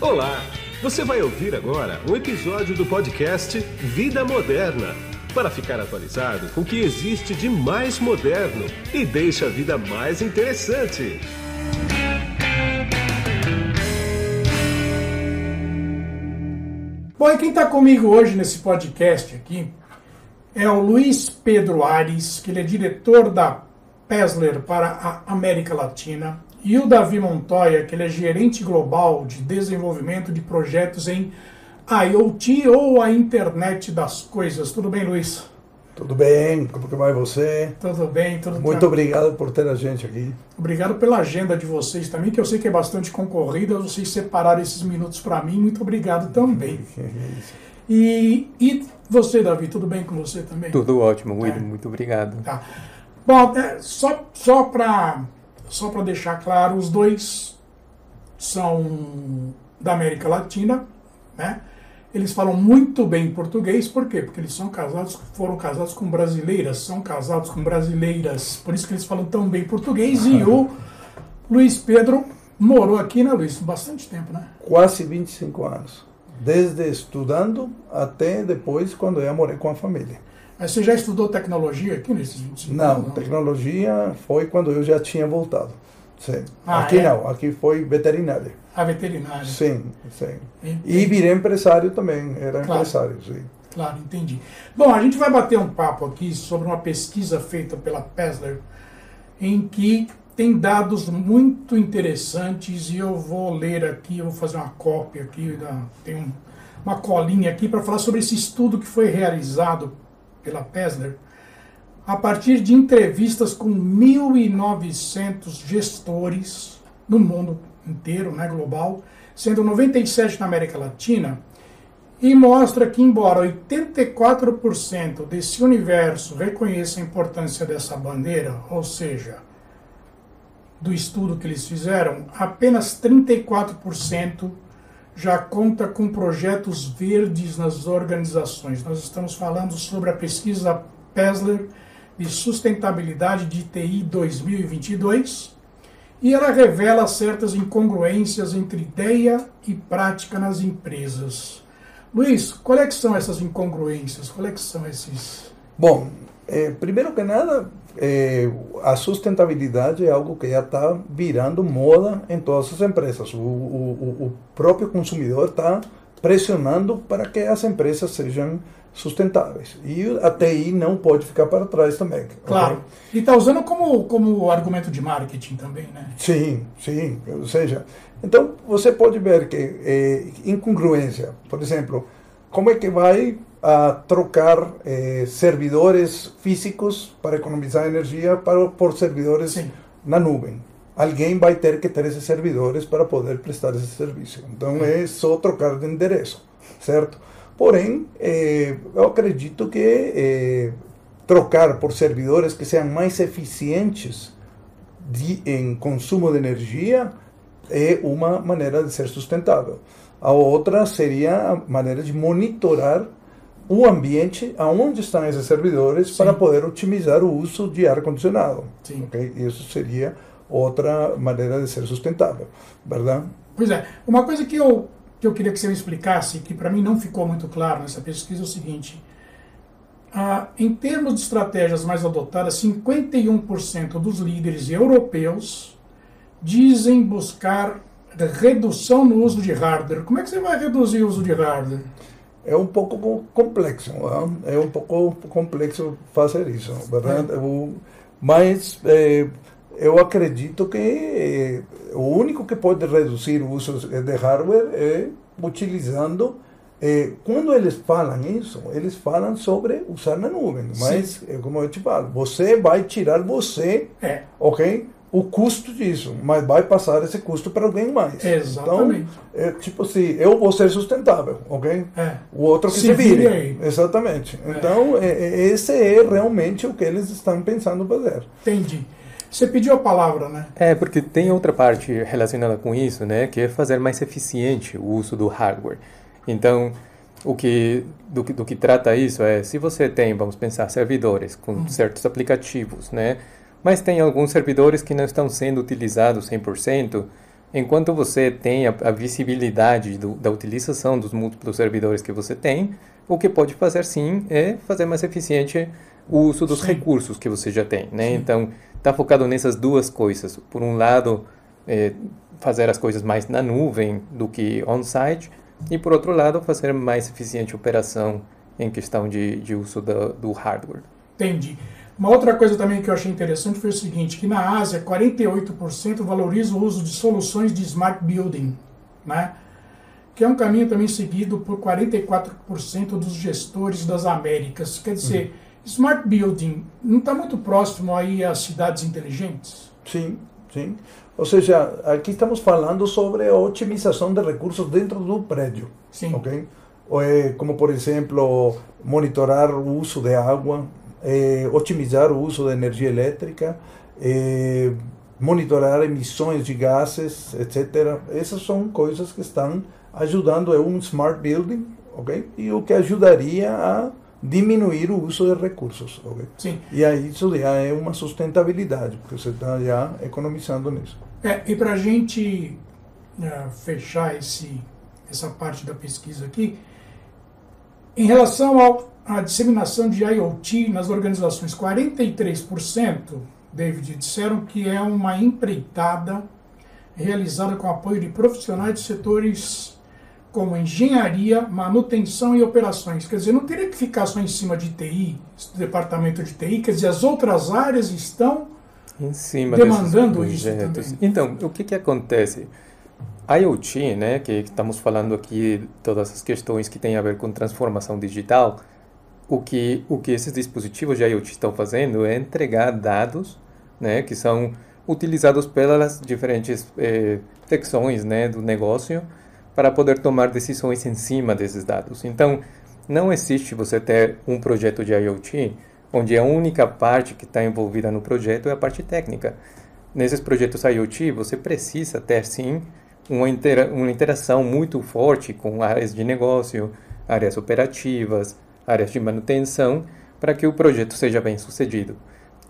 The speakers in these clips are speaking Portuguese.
Olá! Você vai ouvir agora um episódio do podcast Vida Moderna para ficar atualizado com o que existe de mais moderno e deixa a vida mais interessante. Bom, e quem está comigo hoje nesse podcast aqui é o Luiz Pedro Ares, que ele é diretor da Pesler para a América Latina, e o Davi Montoya, que ele é gerente global de desenvolvimento de projetos em IoT ou a internet das coisas. Tudo bem, Luiz? Tudo bem, como que vai você? Tudo bem, tudo Muito obrigado por ter a gente aqui. Obrigado pela agenda de vocês também, que eu sei que é bastante concorrida, vocês separaram esses minutos para mim, muito obrigado também. e, e você, Davi, tudo bem com você também? Tudo ótimo, William, é. muito obrigado. Tá. Bom, é, só, só para só deixar claro, os dois são da América Latina, né? Eles falam muito bem português, por quê? Porque eles são casados, foram casados com brasileiras, são casados com brasileiras, por isso que eles falam tão bem português. E o Luiz Pedro morou aqui, né, Luiz? Bastante tempo, né? Quase 25 anos. Desde estudando até depois, quando eu morei com a família. Mas você já estudou tecnologia aqui nesses 25 não, anos? Não, tecnologia foi quando eu já tinha voltado. Sim. Ah, aqui é? não, aqui foi veterinária. A veterinária. Sim, sim. Entendi. E virei empresário também, era claro. empresário, sim. Claro, entendi. Bom, a gente vai bater um papo aqui sobre uma pesquisa feita pela Pesler, em que tem dados muito interessantes e eu vou ler aqui, eu vou fazer uma cópia aqui, tem um, uma colinha aqui para falar sobre esse estudo que foi realizado pela Pesler a partir de entrevistas com 1.900 gestores no mundo inteiro, né, global, sendo 97 na América Latina, e mostra que, embora 84% desse universo reconheça a importância dessa bandeira, ou seja, do estudo que eles fizeram, apenas 34% já conta com projetos verdes nas organizações. Nós estamos falando sobre a pesquisa Pesler de Sustentabilidade de TI 2022 e ela revela certas incongruências entre ideia e prática nas empresas. Luiz, quais é são essas incongruências? Quais é são esses... Bom, é, primeiro que nada, é, a sustentabilidade é algo que já está virando moda em todas as empresas. O, o, o próprio consumidor está pressionando para que as empresas sejam sustentáveis. E a TI não pode ficar para trás também. Claro. Okay? E está usando como, como argumento de marketing também, né? Sim, sim. Ou seja, então você pode ver que é, incongruência, por exemplo, como é que vai a trocar eh, servidores físicos para economizar energia para, por servidores sim. na nuvem? Alguém vai ter que ter esses servidores para poder prestar esse serviço. Então é só trocar de endereço, certo? Porém, eh, eu acredito que eh, trocar por servidores que sejam mais eficientes de, em consumo de energia é uma maneira de ser sustentável. A outra seria a maneira de monitorar o ambiente aonde estão esses servidores Sim. para poder otimizar o uso de ar condicionado. Sim. Okay? Isso seria outra maneira de ser sustentável, verdade? Pois é. Uma coisa que eu que eu queria que você me explicasse, que para mim não ficou muito claro nessa pesquisa, é o seguinte. Ah, em termos de estratégias mais adotadas, 51% dos líderes europeus dizem buscar redução no uso de hardware. Como é que você vai reduzir o uso de hardware? É um pouco complexo, não? é um pouco complexo fazer isso, verdade? É. Mas é, eu acredito que eh, o único que pode reduzir o uso de hardware é utilizando. Eh, quando eles falam isso, eles falam sobre usar na nuvem. Mas, é como eu te falo, você vai tirar você, é. ok? O custo disso, mas vai passar esse custo para alguém mais. Exatamente. Então, é, tipo assim, eu vou ser sustentável, ok? É. O outro que se, se vire. Aí. Exatamente. É. Então, é, esse é realmente o que eles estão pensando fazer. Entendi. Você pediu a palavra, né? É, porque tem outra parte relacionada com isso, né? Que é fazer mais eficiente o uso do hardware. Então, o que do, que do que trata isso é, se você tem, vamos pensar, servidores com hum. certos aplicativos, né? Mas tem alguns servidores que não estão sendo utilizados 100%, enquanto você tem a, a visibilidade do, da utilização dos múltiplos servidores que você tem, o que pode fazer sim é fazer mais eficiente o uso dos sim. recursos que você já tem, né? Sim. Então, está focado nessas duas coisas. Por um lado, é, fazer as coisas mais na nuvem do que on-site, e por outro lado, fazer mais eficiente a operação em questão de, de uso do, do hardware. Entendi. Uma outra coisa também que eu achei interessante foi o seguinte, que na Ásia 48% valoriza o uso de soluções de smart building, né? que é um caminho também seguido por 44% dos gestores das Américas. Quer dizer, uhum. smart building não está muito próximo aí às cidades inteligentes? Sim, sim. Ou seja, aqui estamos falando sobre a otimização de recursos dentro do prédio. Sim. Okay? Como, por exemplo, monitorar o uso de água, eh, otimizar o uso de energia elétrica, eh, monitorar emissões de gases, etc. Essas são coisas que estão ajudando é um smart building, ok? E o que ajudaria a diminuir o uso de recursos, ok? Sim. E aí isso já é uma sustentabilidade, porque você está já economizando nisso. É, e para a gente uh, fechar esse, essa parte da pesquisa aqui, em relação ao a disseminação de IoT nas organizações. 43%, David, disseram que é uma empreitada realizada com apoio de profissionais de setores como engenharia, manutenção e operações. Quer dizer, não teria que ficar só em cima de TI, departamento de TI, quer dizer, as outras áreas estão em cima demandando isso também. Então, o que, que acontece? IoT, né, que estamos falando aqui, todas as questões que têm a ver com transformação digital, o que, o que esses dispositivos de IoT estão fazendo é entregar dados né, que são utilizados pelas diferentes eh, secções né, do negócio para poder tomar decisões em cima desses dados. Então, não existe você ter um projeto de IoT onde a única parte que está envolvida no projeto é a parte técnica. Nesses projetos IoT, você precisa ter, sim, uma, intera uma interação muito forte com áreas de negócio, áreas operativas, áreas de manutenção, para que o projeto seja bem sucedido.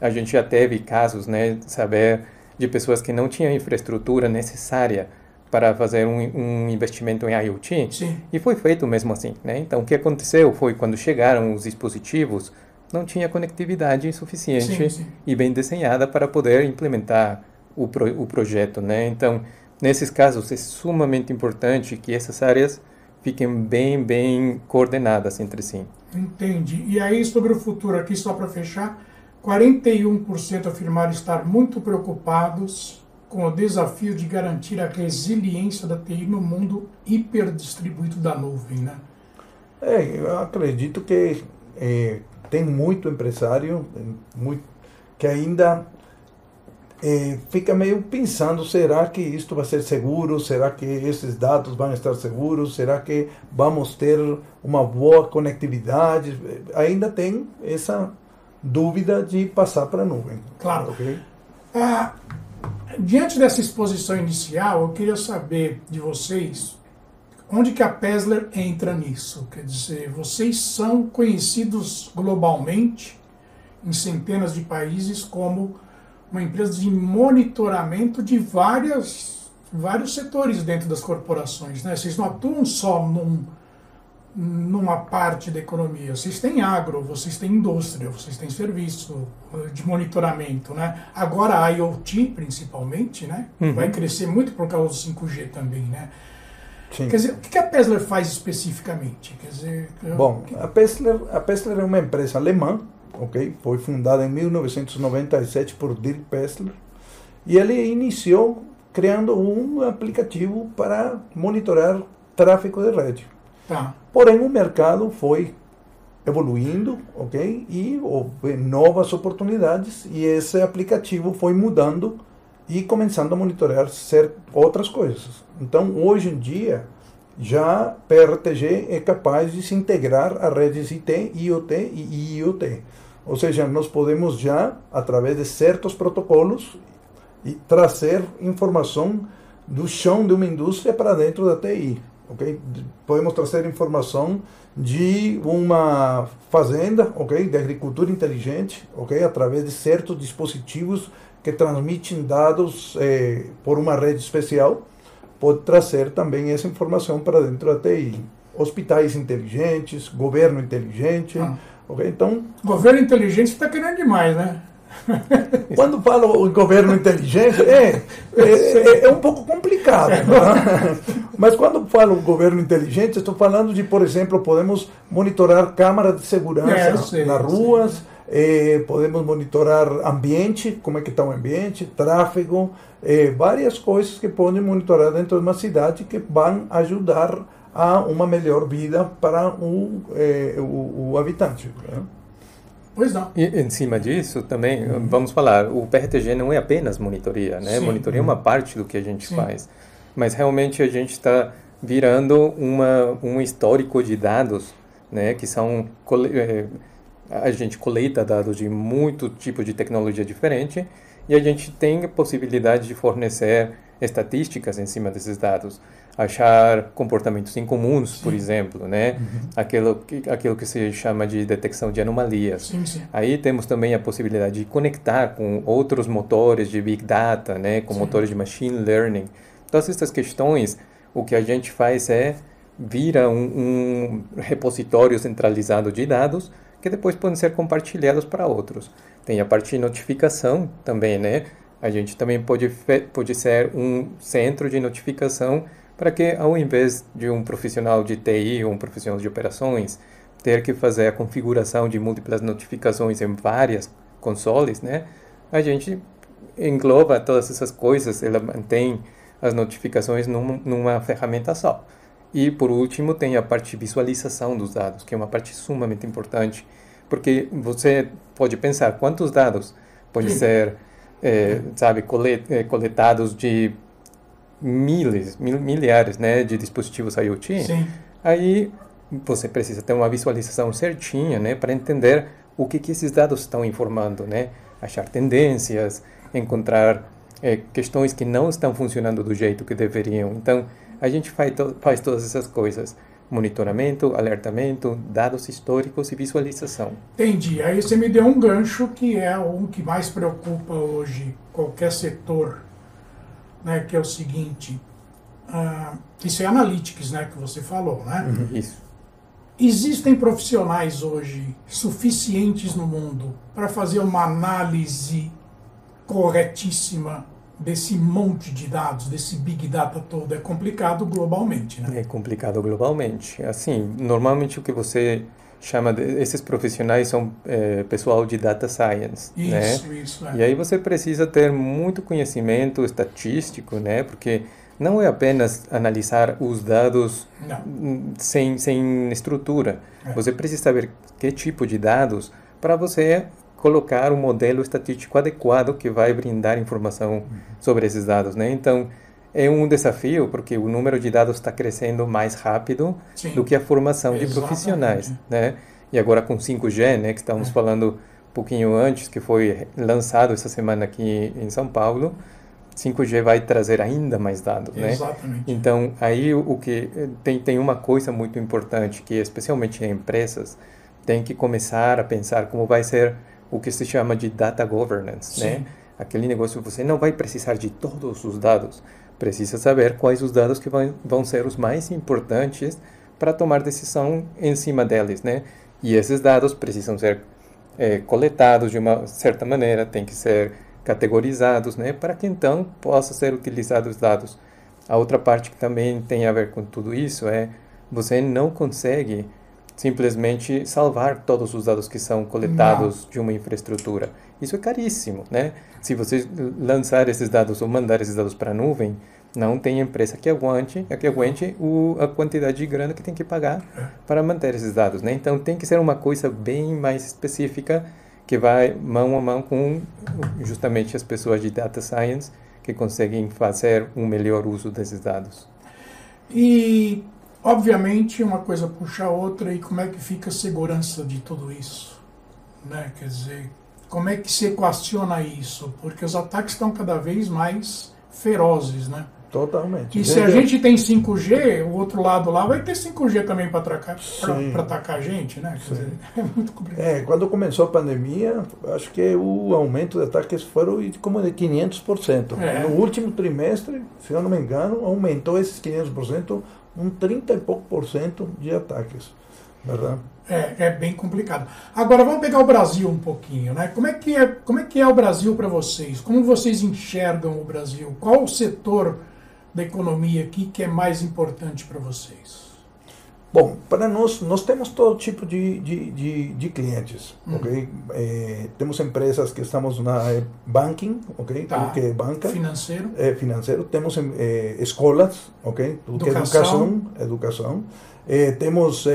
A gente já teve casos, né, saber de pessoas que não tinham infraestrutura necessária para fazer um, um investimento em IoT Sim. e foi feito mesmo assim, né? Então o que aconteceu foi quando chegaram os dispositivos não tinha conectividade suficiente sim, sim. e bem desenhada para poder implementar o, pro, o projeto, né? Então nesses casos é sumamente importante que essas áreas fiquem bem bem coordenadas entre si. Entendi. E aí, sobre o futuro, aqui só para fechar, 41% afirmaram estar muito preocupados com o desafio de garantir a resiliência da TI no mundo hiperdistribuído da nuvem, né? É, eu acredito que é, tem muito empresário muito, que ainda é, fica meio pensando, será que isto vai ser seguro? Será que esses dados vão estar seguros? Será que vamos ter uma boa conectividade? Ainda tem essa dúvida de passar para a nuvem. Claro. Okay? Ah, diante dessa exposição inicial, eu queria saber de vocês onde que a Pesler entra nisso. Quer dizer, vocês são conhecidos globalmente em centenas de países como uma empresa de monitoramento de várias, vários setores dentro das corporações. Né? Vocês não atuam só num, numa parte da economia. Vocês têm agro, vocês têm indústria, vocês têm serviço eh, de monitoramento. Né? Agora a IoT, principalmente, né? Uhum. vai crescer muito por causa do 5G também. Né? Sim. Quer dizer, o que a Pessler faz especificamente? Quer dizer, Bom, a Pessler, a Pessler é uma empresa alemã ok? Foi fundada em 1997 por Dirk Pessler e ele iniciou criando um aplicativo para monitorar tráfego de rede. Tá. Porém, o mercado foi evoluindo, ok? E houve novas oportunidades e esse aplicativo foi mudando e começando a monitorar ser outras coisas. Então, hoje em dia, já PRTG é capaz de se integrar a redes IT, IoT e IoT. Ou seja, nós podemos já, através de certos protocolos, trazer informação do chão de uma indústria para dentro da TI. Okay? Podemos trazer informação de uma fazenda, ok, de agricultura inteligente, ok, através de certos dispositivos que transmitem dados eh, por uma rede especial, pode trazer também essa informação para dentro da TI. Hospitais inteligentes, governo inteligente. Ah. Okay? Então, governo inteligente está querendo demais, né? Quando falo em governo inteligente, é, é, é, é um pouco complicado. Né? Mas quando falo governo inteligente, estou falando de, por exemplo, podemos monitorar câmaras de segurança é, nas ruas, eh, podemos monitorar ambiente, como é que está o ambiente, tráfego, eh, várias coisas que podem monitorar dentro de uma cidade que vão ajudar a uma melhor vida para o, eh, o, o habitante. Né? Pois não. E em cima disso, também, uhum. vamos falar, o PRTG não é apenas monitoria, né? Sim. Monitoria é uma parte do que a gente Sim. faz. Mas realmente a gente está virando uma, um histórico de dados, né? Que são... É, a gente coleta dados de muito tipo de tecnologia diferente e a gente tem a possibilidade de fornecer estatísticas em cima desses dados achar comportamentos incomuns, sim. por exemplo, né? Uhum. Aquilo, que, aquilo que se chama de detecção de anomalias. Sim, sim. Aí temos também a possibilidade de conectar com outros motores de Big Data, né? Com motores de Machine Learning. Todas essas questões, o que a gente faz é vira um, um repositório centralizado de dados que depois podem ser compartilhados para outros. Tem a parte de notificação também, né? A gente também pode, pode ser um centro de notificação para que, ao invés de um profissional de TI ou um profissional de operações ter que fazer a configuração de múltiplas notificações em várias consoles, né, a gente engloba todas essas coisas, ela mantém as notificações numa, numa ferramenta só. E, por último, tem a parte de visualização dos dados, que é uma parte sumamente importante, porque você pode pensar quantos dados podem ser, é, sabe, eh, coletados de milhares, mil, milhares né, de dispositivos IoT, Sim. aí você precisa ter uma visualização certinha né, para entender o que, que esses dados estão informando, né? achar tendências, encontrar é, questões que não estão funcionando do jeito que deveriam. Então, a gente faz, to faz todas essas coisas. Monitoramento, alertamento, dados históricos e visualização. Entendi. Aí você me deu um gancho que é o que mais preocupa hoje qualquer setor né, que é o seguinte, uh, isso é analytics, né, que você falou, né? Uhum. Isso. Existem profissionais hoje suficientes no mundo para fazer uma análise corretíssima desse monte de dados, desse big data todo? É complicado globalmente, né? É complicado globalmente. Assim, normalmente o que você chama de, esses profissionais são é, pessoal de data science, né? isso, né? Isso, é. E aí você precisa ter muito conhecimento estatístico, né? Porque não é apenas analisar os dados sem, sem estrutura. É. Você precisa saber que tipo de dados para você colocar um modelo estatístico adequado que vai brindar informação uhum. sobre esses dados, né? Então, é um desafio porque o número de dados está crescendo mais rápido Sim. do que a formação Exatamente. de profissionais, né? E agora com 5G, né, que estávamos é. falando um pouquinho antes, que foi lançado essa semana aqui em São Paulo, 5G vai trazer ainda mais dados, né? Exatamente. Então, aí o, que tem tem uma coisa muito importante que especialmente em empresas tem que começar a pensar como vai ser o que se chama de data governance, né? Sim. né? Aquele negócio você não vai precisar de todos os dados, precisa saber quais os dados que vão, vão ser os mais importantes para tomar decisão em cima deles, né? E esses dados precisam ser é, coletados de uma certa maneira, tem que ser categorizados, né? Para que então possa ser utilizados os dados. A outra parte que também tem a ver com tudo isso é você não consegue simplesmente salvar todos os dados que são coletados não. de uma infraestrutura. Isso é caríssimo, né? Se você lançar esses dados ou mandar esses dados para a nuvem, não tem empresa que aguente, que aguente o, a quantidade de grana que tem que pagar para manter esses dados, né? Então tem que ser uma coisa bem mais específica que vai mão a mão com justamente as pessoas de data science que conseguem fazer um melhor uso desses dados. E obviamente uma coisa puxa a outra e como é que fica a segurança de tudo isso, né? Quer dizer, como é que se equaciona isso? Porque os ataques estão cada vez mais ferozes, né? Totalmente. E se a gente tem 5G, o outro lado lá vai ter 5G também para atacar, para atacar a gente, né? Dizer, é muito complicado. É, quando começou a pandemia, acho que o aumento de ataques foram como de 500%. É. No último trimestre, se eu não me engano, aumentou esses 500%, um 30 e pouco por cento de ataques. Verdade? É, é bem complicado. Agora vamos pegar o Brasil um pouquinho, né? Como é que é, como é, que é o Brasil para vocês? Como vocês enxergam o Brasil? Qual o setor da economia aqui que é mais importante para vocês? Bom, para nós, nós temos todo tipo de, de, de, de clientes, hum. ok? É, temos empresas que estamos na banking, ok? Tá. Tudo que é banca. Financeiro. É, financeiro. Temos é, escolas, ok? Tudo educação. que é educação. educação. É, temos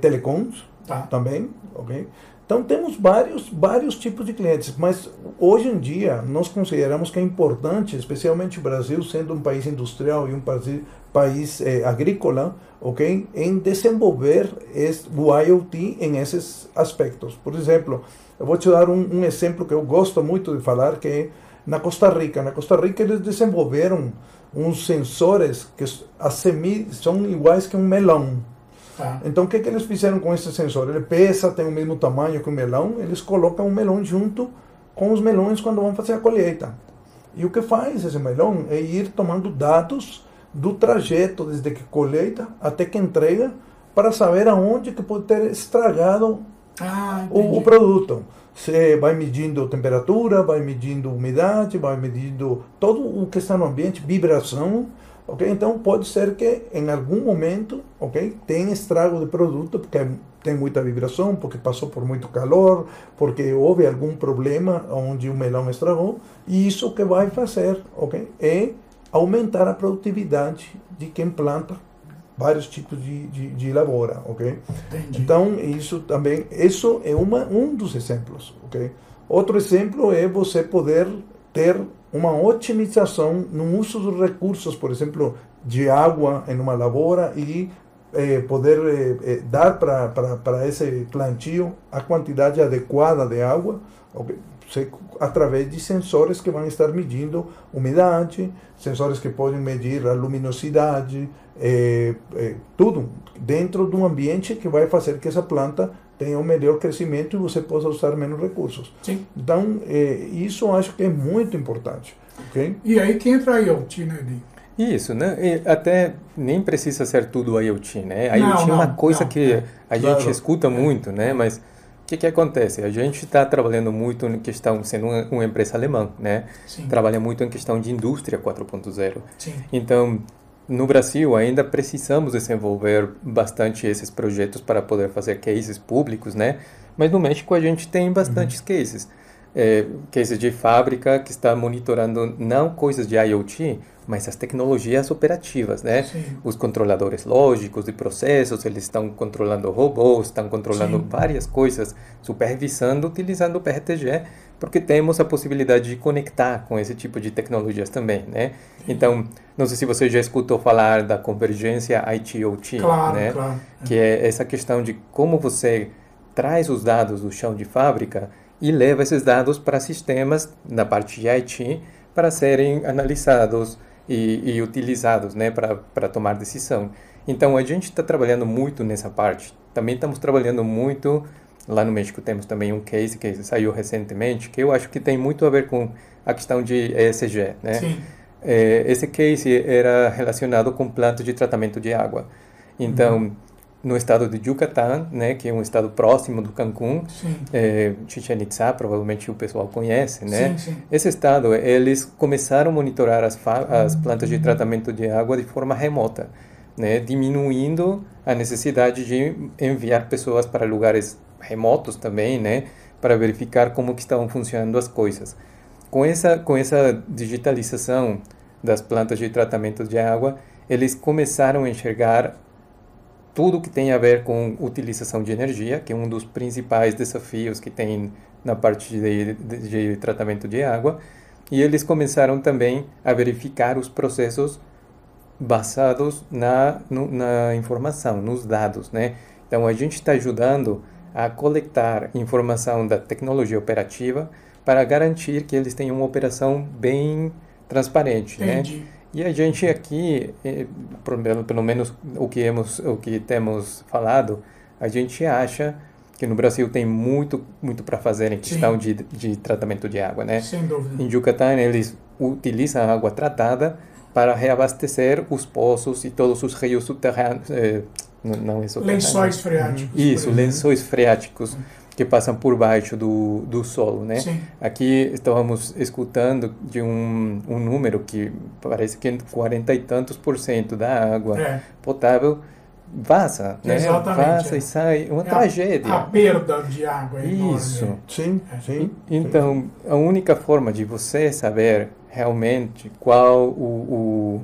telecoms tá. também, ok? Então temos vários, vários tipos de clientes, mas hoje em dia nós consideramos que é importante, especialmente o Brasil sendo um país industrial e um país, país eh, agrícola, ok, em desenvolver esse, o IoT em esses aspectos. Por exemplo, eu vou te dar um, um exemplo que eu gosto muito de falar, que é na Costa Rica. Na Costa Rica eles desenvolveram uns sensores que as são iguais que um melão. Tá. Então, o que, que eles fizeram com esse sensor? Ele pesa, tem o mesmo tamanho que o melão, eles colocam o melão junto com os melões quando vão fazer a colheita. E o que faz esse melão é ir tomando dados do trajeto desde que colheita até que entrega para saber aonde que pode ter estragado ah, o, o, produto. Você vai medindo temperatura, vai medindo umidade, vai medindo todo o que está no ambiente, vibração, ok? Então pode ser que em algum momento, ok, tenha estrago de produto porque tem muita vibração, porque passou por muito calor, porque houve algum problema onde o melão estragou, e isso que vai fazer, ok, é aumentar a produtividade de quem planta vários tipos de, de, de lavoura, ok? Entendi. Então isso também, isso é uma um dos exemplos, ok? Outro exemplo é você poder ter uma otimização no uso dos recursos, por exemplo, de água em uma lavoura e eh, poder eh, eh dar para esse plantio a quantidade adequada de água, okay? através de sensores que vão estar medindo umidade, sensores que podem medir a luminosidade, eh, eh, tudo dentro de um ambiente que vai fazer que essa planta tenha um melhor crescimento e você possa usar menos recursos. Sim. Então, é, isso eu acho que é muito importante. Okay? E aí que entra a IoT, né, Edi? Isso, né? E até nem precisa ser tudo IoT, né? A IoT não, é uma coisa não, que é, a gente claro. escuta muito, né? Mas o que, que acontece? A gente está trabalhando muito em questão, sendo uma, uma empresa alemã, né? Sim. Trabalha muito em questão de indústria 4.0. Sim. Então, no Brasil ainda precisamos desenvolver bastante esses projetos para poder fazer cases públicos, né? Mas no México a gente tem bastantes uhum. cases. É, cases de fábrica que está monitorando não coisas de IoT, mas as tecnologias operativas, né? Sim. Os controladores lógicos de processos, eles estão controlando robôs, estão controlando Sim. várias coisas, supervisando utilizando o PRTG, porque temos a possibilidade de conectar com esse tipo de tecnologias também, né? Então, não sei se você já escutou falar da convergência IT-OT, claro, né? Claro. Que é essa questão de como você traz os dados do chão de fábrica e leva esses dados para sistemas na parte de IT para serem analisados, e, e utilizados né, para tomar decisão. Então a gente está trabalhando muito nessa parte. Também estamos trabalhando muito lá no México temos também um case que saiu recentemente que eu acho que tem muito a ver com a questão de ESG, né? Sim. É, esse case era relacionado com plantas de tratamento de água. Então uhum no estado de Yucatán, né, que é um estado próximo do Cancún, é, Chichen Itza, provavelmente o pessoal conhece, né? Sim, sim. Esse estado, eles começaram a monitorar as, as plantas de tratamento de água de forma remota, né, diminuindo a necessidade de enviar pessoas para lugares remotos também, né, para verificar como que estavam funcionando as coisas. Com essa com essa digitalização das plantas de tratamento de água, eles começaram a enxergar tudo que tem a ver com utilização de energia, que é um dos principais desafios que tem na parte de, de, de tratamento de água, e eles começaram também a verificar os processos basados na, no, na informação, nos dados, né? Então a gente está ajudando a coletar informação da tecnologia operativa para garantir que eles tenham uma operação bem transparente, Entendi. né? E a gente aqui, eh, pelo, pelo menos o que, hemos, o que temos falado, a gente acha que no Brasil tem muito muito para fazer em questão de, de tratamento de água, né? Sem dúvida. Em Yucatán eles utilizam água tratada para reabastecer os poços e todos os rios subterrâneos, eh, não, é. Lençóis freáticos. por Isso, lençóis freáticos que passam por baixo do, do solo, né? Sim. Aqui estávamos escutando de um, um número que parece que 40 e tantos por cento da água É. potável vaza, né? Exatamente, Vaza é. e sai, uma É a- tragédia. A, perda de água é enorme. Isso. Sim, sim. Então, a única forma de você saber realmente qual o, o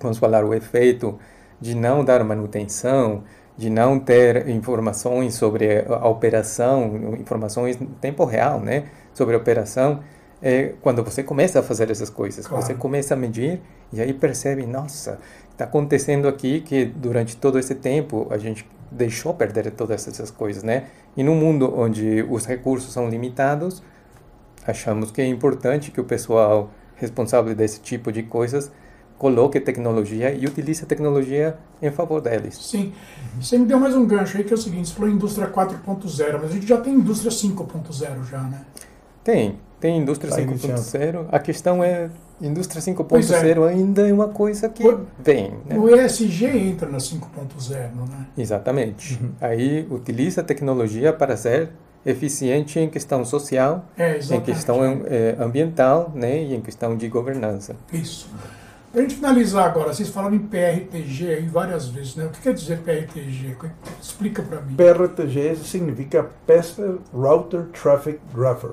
vamos falar, o efeito de não dar manutenção, de não ter informações sobre a operação, informações em tempo real, né, sobre a operação, é quando você começa a fazer essas coisas. Claro. Você começa a medir e aí percebe, nossa, está acontecendo aqui que durante todo esse tempo a gente deixou perder todas essas coisas, né? E num mundo onde os recursos são limitados, achamos que é importante que o pessoal responsável desse tipo de coisas coloque tecnologia e utilize a tecnologia em favor deles. Sim. Você me deu mais um gancho aí que é o seguinte, você falou indústria 4.0, mas a gente já tem indústria 5.0 já, né? Tem, tem indústria Tá 5.0. A questão é, indústria Pois é. 5.0 ainda é uma coisa que O- vem, né? O ESG entra na 5.0, né? Exatamente. Uhum. Aí utiliza a tecnologia para ser eficiente em questão social, É, em questão eh, ambiental, né, e em questão de governança. Isso. Para a gente finalizar agora, vocês falaram em PRTG aí várias vezes, né? O que quer dizer PRTG? Explica para mim. PRTG significa Pester Router Traffic Grapher.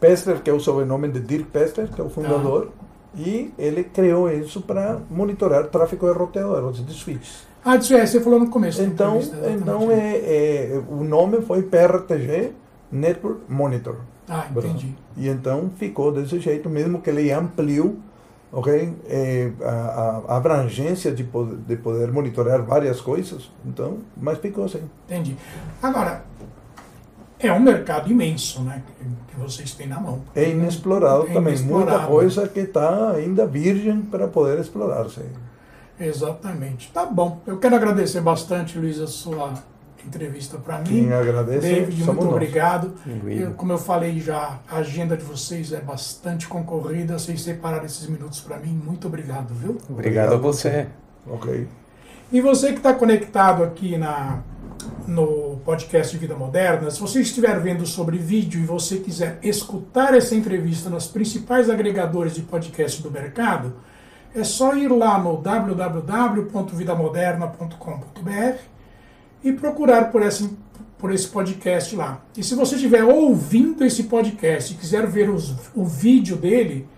Pester, que é o sobrenome de Dirk Pester, que é o fundador, e ele criou isso para monitorar tráfego de roteador, de switches. Ah, isso é, você falou no começo. Então, então é, é, o nome foi PRTG Network Monitor. Ah, entendi. E então ficou desse jeito, mesmo que ele ampliou ok, é, a, a abrangência de poder, de poder monitorar várias coisas, então, mas ficou assim. Entendi. Agora, é um mercado imenso, né? Que, que vocês têm na mão. É inexplorado É também, inexplorado. muita coisa que está ainda virgem para poder explorar-se. Exatamente. Tá bom. Eu quero agradecer bastante, Luiz, a sua entrevista para mim. Quem agradece David, somos muito nós. obrigado. Eu, como eu falei já, a agenda de vocês é bastante concorrida. Vocês separaram esses minutos para mim. Muito obrigado, viu? Obrigado a você. Ok. E você que está conectado aqui na, no podcast de Vida Moderna, se você estiver vendo sobre vídeo e você quiser escutar essa entrevista nos principais agregadores de podcast do mercado, é só ir lá no www.vidamoderna.com.br e procurar por esse, por esse podcast lá. E se você estiver ouvindo esse podcast e quiser ver os, o vídeo dele,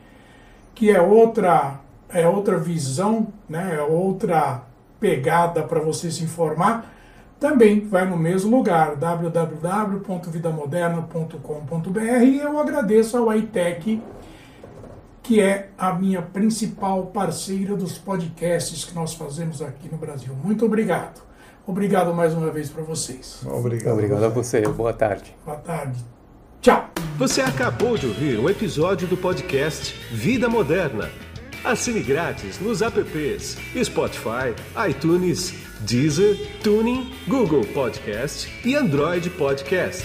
que é outra é outra visão, né? É outra pegada para você se informar, também vai no mesmo lugar, www.vidamoderna.com.br e eu agradeço ao iTech, que é a minha principal parceira dos podcasts que nós fazemos aqui no Brasil. Muito obrigado. Obrigado mais uma vez para vocês. Obrigado. Obrigado a você. Boa tarde. Boa tarde. Tchau. Você acabou de ouvir um episódio do podcast Vida Moderna. Assine grátis nos apps Spotify, iTunes, Deezer, Tuning, Google Podcast e Android Podcast.